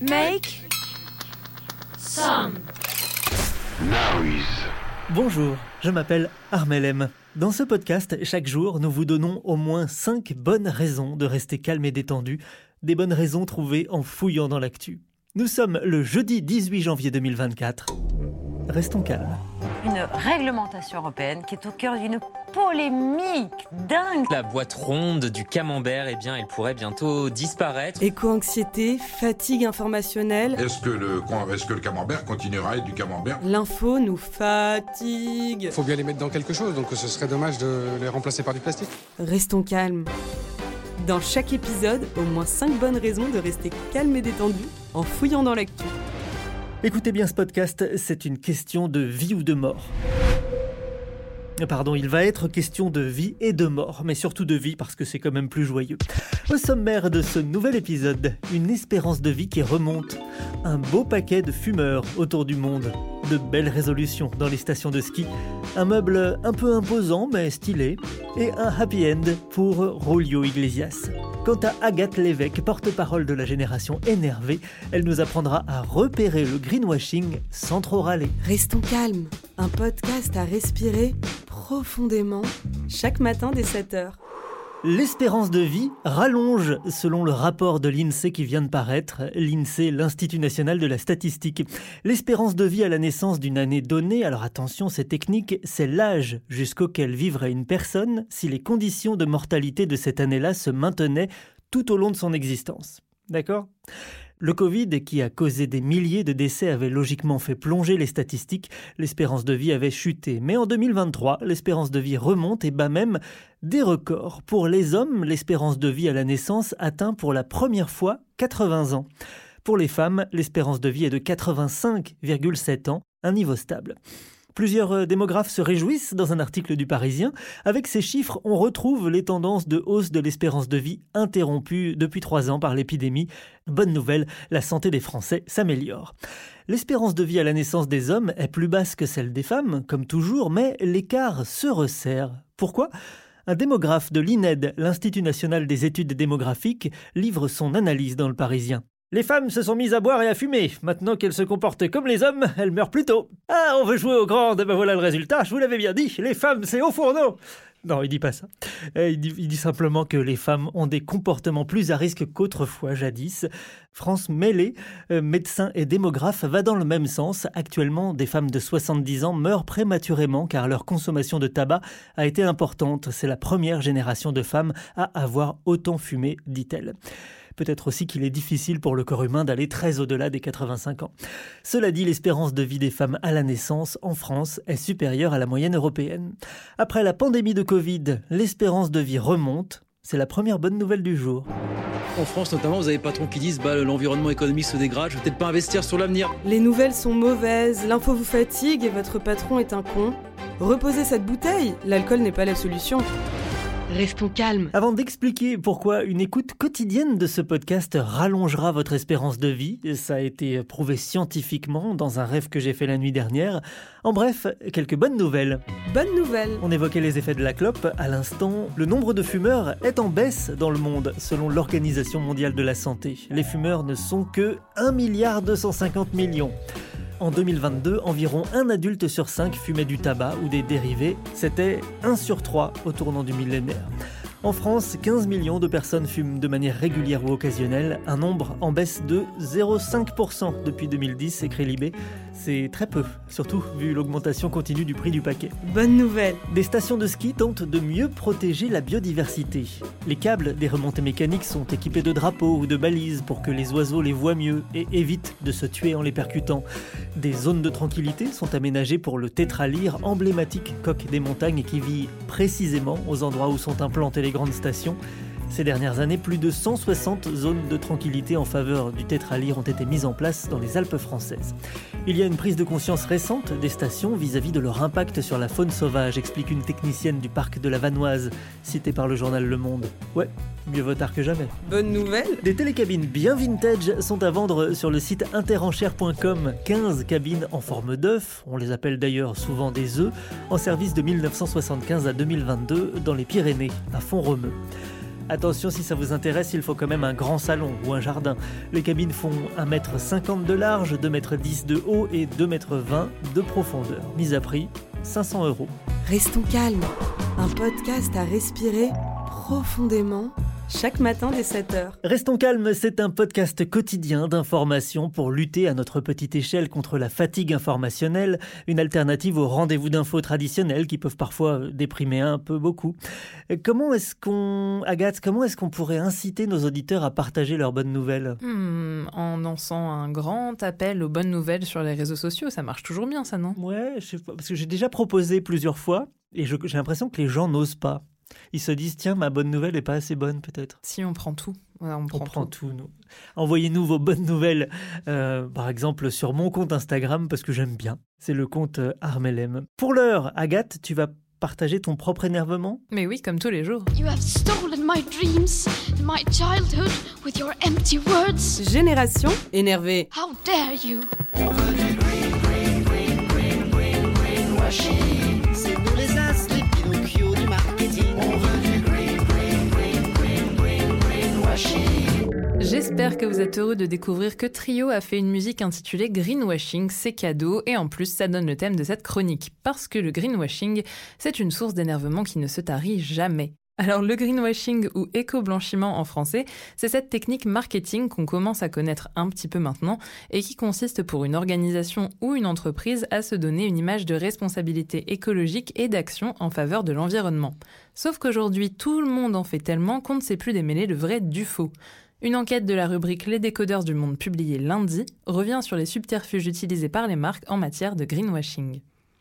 Make some Noise. Bonjour, je m'appelle Armel M. Dans ce podcast, chaque jour, nous vous donnons au moins 5 bonnes raisons de rester calme et détendu, des bonnes raisons trouvées en fouillant dans l'actu. Nous sommes le jeudi 18 janvier 2024. Restons calmes. une réglementation européenne qui est au cœur d'une polémique dingue. La boîte ronde du camembert, eh bien, elle pourrait bientôt disparaître. Éco-anxiété, fatigue informationnelle. Est-ce que, le, est-ce que le camembert continuera à être du camembert L'info nous fatigue. faut bien les mettre dans quelque chose, donc ce serait dommage de les remplacer par du plastique. Restons calmes. Dans chaque épisode, au moins 5 bonnes raisons de rester calme et détendu en fouillant dans l'actu. Écoutez bien ce podcast, c'est une question de vie ou de mort. Pardon, il va être question de vie et de mort, mais surtout de vie parce que c'est quand même plus joyeux. Au sommaire de ce nouvel épisode, une espérance de vie qui remonte, un beau paquet de fumeurs autour du monde, de belles résolutions dans les stations de ski, un meuble un peu imposant mais stylé, et un happy end pour Rolio Iglesias. Quant à Agathe Lévesque, porte-parole de la génération énervée, elle nous apprendra à repérer le greenwashing sans trop râler. Restons calmes. Un podcast à respirer profondément chaque matin dès 7h. L'espérance de vie rallonge selon le rapport de l'INSEE qui vient de paraître, l'INSEE, l'Institut national de la statistique. L'espérance de vie à la naissance d'une année donnée, alors attention, c'est technique, c'est l'âge jusqu'auquel vivrait une personne si les conditions de mortalité de cette année-là se maintenaient tout au long de son existence. D'accord? Le Covid, qui a causé des milliers de décès, avait logiquement fait plonger les statistiques. L'espérance de vie avait chuté. Mais en 2023, l'espérance de vie remonte et bat même des records. Pour les hommes, l'espérance de vie à la naissance atteint pour la première fois 80 ans. Pour les femmes, l'espérance de vie est de 85,7 ans, un niveau stable. Plusieurs euh, démographes se réjouissent dans un article du Parisien. Avec ces chiffres, on retrouve les tendances de hausse de l'espérance de vie interrompues depuis trois ans par l'épidémie. Bonne nouvelle, la santé des Français s'améliore. L'espérance de vie à la naissance des hommes est plus basse que celle des femmes, comme toujours, mais l'écart se resserre. Pourquoi? Un démographe de l'INED, l'Institut national des études démographiques, livre son analyse dans le Parisien. Les femmes se sont mises à boire et à fumer. Maintenant qu'elles se comportent comme les hommes, elles meurent plus tôt. Ah, on veut jouer aux grandes, ben voilà le résultat, je vous l'avais bien dit, les femmes, c'est au fourneau. Non, il dit pas ça. Euh, il dit, il dit, simplement que les femmes ont des comportements plus à risque qu'autrefois, jadis. France Mêlée, euh, médecin et démographe, va dans le même sens. Actuellement, des femmes de 70 ans meurent prématurément car leur consommation de tabac a été importante. C'est la première génération de femmes à avoir autant fumé, dit-elle. Peut-être aussi qu'il est difficile pour le corps humain d'aller très au-delà des 85 ans. Cela dit, l'espérance de vie des femmes à la naissance en France est supérieure à la moyenne européenne. Après la pandémie de Covid, l'espérance de vie remonte. C'est la première bonne nouvelle du jour. En France notamment, vous avez des patrons qui disent bah, l'environnement économique se dégrade, je vais peut-être pas investir sur l'avenir. Les nouvelles sont mauvaises, l'info vous fatigue et votre patron est un con. Reposez cette bouteille, l'alcool n'est pas la solution. Restons calmes. Avant d'expliquer pourquoi une écoute quotidienne de ce podcast rallongera votre espérance de vie, ça a été prouvé scientifiquement dans un rêve que j'ai fait la nuit dernière. En bref, quelques bonnes nouvelles. Bonne nouvelle. On évoquait les effets de la clope à l'instant. Le nombre de fumeurs est en baisse dans le monde, selon l'Organisation mondiale de la santé. Les fumeurs ne sont que 1 milliard 250 millions. En 2022, environ un adulte sur cinq fumait du tabac ou des dérivés. C'était 1 sur 3 au tournant du millénaire. En France, 15 millions de personnes fument de manière régulière ou occasionnelle, un nombre en baisse de 0,5% depuis 2010, écrit Libé. C'est très peu, surtout vu l'augmentation continue du prix du paquet. Bonne nouvelle. Des stations de ski tentent de mieux protéger la biodiversité. Les câbles des remontées mécaniques sont équipés de drapeaux ou de balises pour que les oiseaux les voient mieux et évitent de se tuer en les percutant. Des zones de tranquillité sont aménagées pour le tétralyre, emblématique coq des montagnes qui vit précisément aux endroits où sont implantées les grandes stations. Ces dernières années, plus de 160 zones de tranquillité en faveur du tétralyre ont été mises en place dans les Alpes françaises. Il y a une prise de conscience récente des stations vis-à-vis de leur impact sur la faune sauvage, explique une technicienne du parc de la Vanoise, citée par le journal Le Monde. Ouais, mieux vaut tard que jamais. Bonne nouvelle Des télécabines bien vintage sont à vendre sur le site interenchère.com. 15 cabines en forme d'œuf, on les appelle d'ailleurs souvent des œufs, en service de 1975 à 2022 dans les Pyrénées, à Font-Romeu. Attention, si ça vous intéresse, il faut quand même un grand salon ou un jardin. Les cabines font 1m50 de large, 2m10 de haut et 2m20 de profondeur. Mise à prix, 500 euros. Restons calmes. Un podcast à respirer profondément chaque matin dès 7h. Restons calmes, c'est un podcast quotidien d'information pour lutter à notre petite échelle contre la fatigue informationnelle, une alternative aux rendez-vous d'infos traditionnels qui peuvent parfois déprimer un peu beaucoup. Comment est-ce qu'on, Agathe, comment est-ce qu'on pourrait inciter nos auditeurs à partager leurs bonnes nouvelles? Hmm, en lançant un grand appel aux bonnes nouvelles sur les réseaux sociaux, ça marche toujours bien ça, non? Ouais, je sais pas, parce que j'ai déjà proposé plusieurs fois et j'ai l'impression que les gens n'osent pas. Ils se disent tiens ma bonne nouvelle est pas assez bonne peut-être. Si on prend tout, Ouais, on On prend, prend tout. tout. nous. Envoyez-nous vos bonnes nouvelles, euh, par exemple sur mon compte Instagram parce que j'aime bien. C'est le compte euh, Armelem. Pour l'heure, Agathe, tu vas partager ton propre énervement? Mais oui, comme tous les jours. You have stolen my dreams and my childhood with your empty words. Génération énervée. How dare you? Vous êtes heureux de découvrir que Trio a fait une musique intitulée Greenwashing, c'est cadeau, et en plus ça donne le thème de cette chronique, parce que le greenwashing, c'est une source d'énervement qui ne se tarit jamais. Alors le greenwashing ou éco-blanchiment en français, c'est cette technique marketing qu'on commence à connaître un petit peu maintenant et qui consiste pour une organisation ou une entreprise à se donner une image de responsabilité écologique et d'action en faveur de l'environnement. Sauf qu'aujourd'hui tout le monde en fait tellement qu'on ne sait plus démêler le vrai du faux. Une enquête de la rubrique Les décodeurs du monde publiée lundi revient sur les subterfuges utilisés par les marques en matière de greenwashing.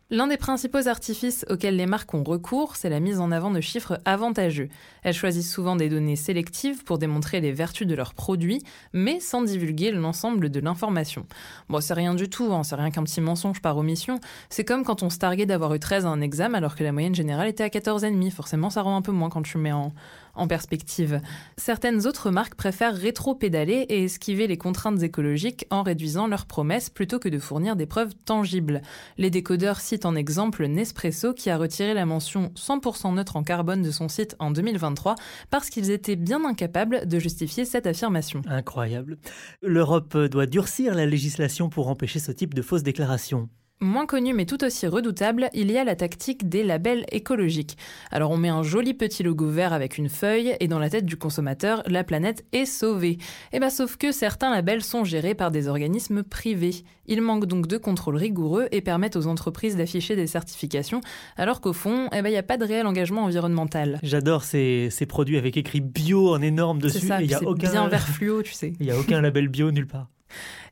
L'un des principaux artifices auxquels les marques ont recours, c'est la mise en avant de chiffres avantageux. Elles choisissent souvent des données sélectives pour démontrer les vertus de leurs produits, mais sans divulguer l'ensemble de l'information. Bon, c'est rien du tout, hein, c'est rien qu'un petit mensonge par omission. C'est comme quand on se targuait d'avoir eu 13 à un examen alors que la moyenne générale était à 14,5. Forcément, ça rend un peu moins quand tu mets en, en perspective. Certaines autres marques préfèrent rétro-pédaler et esquiver les contraintes écologiques en réduisant leurs promesses plutôt que de fournir des preuves tangibles. Les décodeurs citent en exemple Nespresso qui a retiré la mention 100% neutre en carbone de son site en 2023 parce qu'ils étaient bien incapables de justifier cette affirmation. Incroyable. L'Europe doit durcir la législation pour empêcher ce type de fausses déclarations. Moins connu mais tout aussi redoutable, il y a la tactique des labels écologiques. Alors on met un joli petit logo vert avec une feuille et dans la tête du consommateur, la planète est sauvée. Et bah sauf que certains labels sont gérés par des organismes privés. Ils manquent donc de contrôle rigoureux et permettent aux entreprises d'afficher des certifications, alors qu'au fond, eh ben, il n'y a pas de réel engagement environnemental. J'adore ces, ces produits avec écrit bio en énorme dessus. C'est ça, et y a c'est aucun, bien vert fluo, tu sais. Il n'y a aucun label bio nulle part.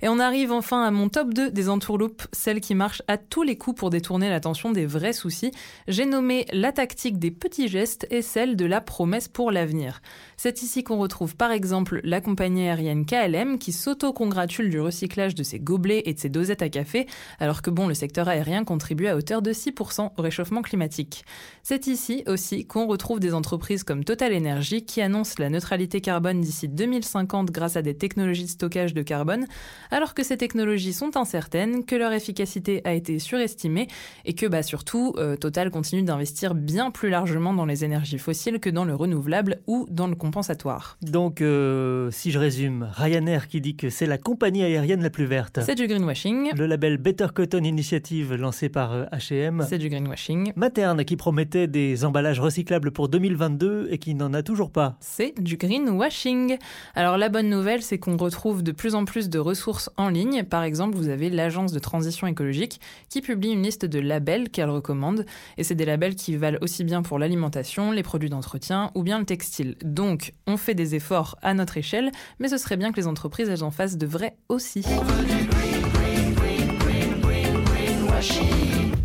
Et on arrive enfin à mon top 2 des entourloupes, celles qui marchent à tous les coups pour détourner l'attention des vrais soucis. J'ai nommé la tactique des petits gestes et celle de la promesse pour l'avenir. C'est ici qu'on retrouve par exemple la compagnie aérienne KLM qui s'auto-congratule du recyclage de ses gobelets et de ses dosettes à café, alors que bon, le secteur aérien contribue à hauteur de 6% au réchauffement climatique. C'est ici aussi qu'on retrouve des entreprises comme Total Energy qui annoncent la neutralité carbone d'ici 2050 grâce à des technologies de stockage de carbone, alors que ces technologies sont incertaines, que leur efficacité a été surestimée et que bah, surtout euh, Total continue d'investir bien plus largement dans les énergies fossiles que dans le renouvelable ou dans le compensatoire. Donc, euh, si je résume, Ryanair qui dit que c'est la compagnie aérienne la plus verte. C'est du greenwashing. Le label Better Cotton Initiative lancé par euh, H&M. C'est du greenwashing. Materne qui promettait des emballages recyclables pour 2022 et qui n'en a toujours pas. C'est du greenwashing. Alors la bonne nouvelle, c'est qu'on retrouve de plus en plus de ressources en ligne. Par exemple, vous avez l'agence de transition écologique qui publie une liste de labels qu'elle recommande. Et c'est des labels qui valent aussi bien pour l'alimentation, les produits d'entretien ou bien le textile. Donc, on fait des efforts à notre échelle, mais ce serait bien que les entreprises, elles en fassent de vrais aussi.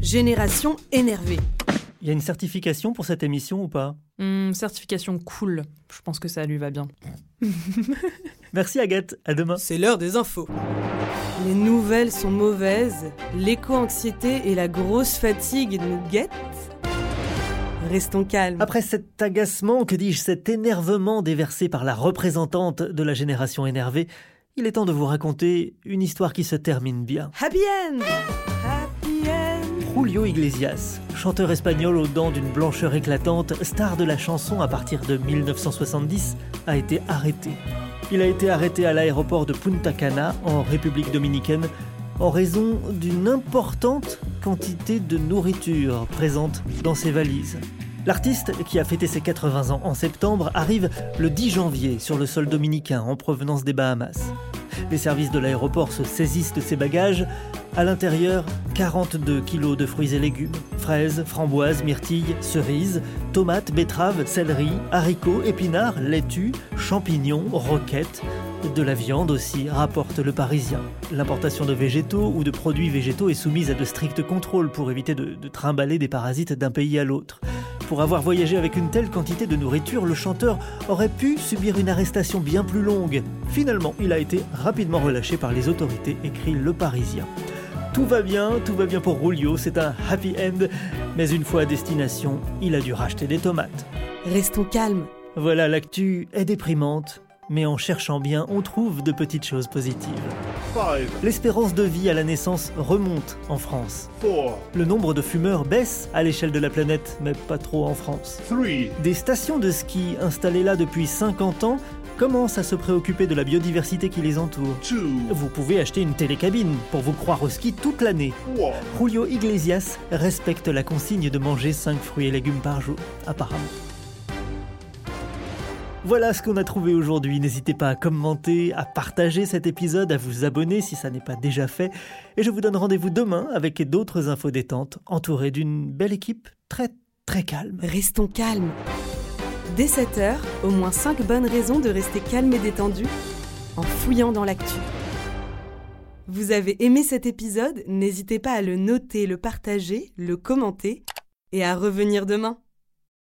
Génération énervée. Il y a une certification pour cette émission ou pas? Hmm, certification cool. Je pense que ça lui va bien. Merci Agathe, à demain. C'est l'heure des infos. Les nouvelles sont mauvaises, l'éco-anxiété et la grosse fatigue nous guettent. Restons calmes. Après cet agacement, que dis-je, cet énervement déversé par la représentante de la génération énervée, il est temps de vous raconter une histoire qui se termine bien. Happy end Happy end Julio Iglesias, chanteur espagnol aux dents d'une blancheur éclatante, star de la chanson à partir de 1970, a été arrêté. Il a été arrêté à l'aéroport de Punta Cana, en République dominicaine, en raison d'une importante quantité de nourriture présente dans ses valises. L'artiste, qui a fêté ses 80 ans en septembre, arrive le 10 janvier sur le sol dominicain en provenance des Bahamas. Les services de l'aéroport se saisissent de ses bagages. À l'intérieur, 42 kilos de fruits et légumes. Fraises, framboises, myrtilles, cerises, tomates, betteraves, céleri, haricots, épinards, laitues, champignons, roquettes. De la viande aussi, rapporte le Parisien. L'importation de végétaux ou de produits végétaux est soumise à de stricts contrôles pour éviter de, de trimballer des parasites d'un pays à l'autre. Pour avoir voyagé avec une telle quantité de nourriture, le chanteur aurait pu subir une arrestation bien plus longue. Finalement, il a été rapidement relâché par les autorités, écrit Le Parisien. Tout va bien, tout va bien pour Julio, c'est un happy end, mais une fois à destination, il a dû racheter des tomates. Restons calmes. Voilà, l'actu est déprimante, mais en cherchant bien, on trouve de petites choses positives. L'espérance de vie à la naissance remonte en France. Le nombre de fumeurs baisse à l'échelle de la planète, mais pas trop en France. Des stations de ski installées là depuis 50 ans commencent à se préoccuper de la biodiversité qui les entoure. Vous pouvez acheter une télécabine pour vous croire au ski toute l'année. Julio Iglesias respecte la consigne de manger 5 fruits et légumes par jour, apparemment. Voilà ce qu'on a trouvé aujourd'hui. N'hésitez pas à commenter, à partager cet épisode, à vous abonner si ça n'est pas déjà fait. Et je vous donne rendez-vous demain avec d'autres infos détentes, entourées d'une belle équipe très très calme. Restons calmes. Dès 7h, au moins 5 bonnes raisons de rester calme et détendu en fouillant dans l'actu. Vous avez aimé cet épisode? N'hésitez pas à le noter, le partager, le commenter et à revenir demain.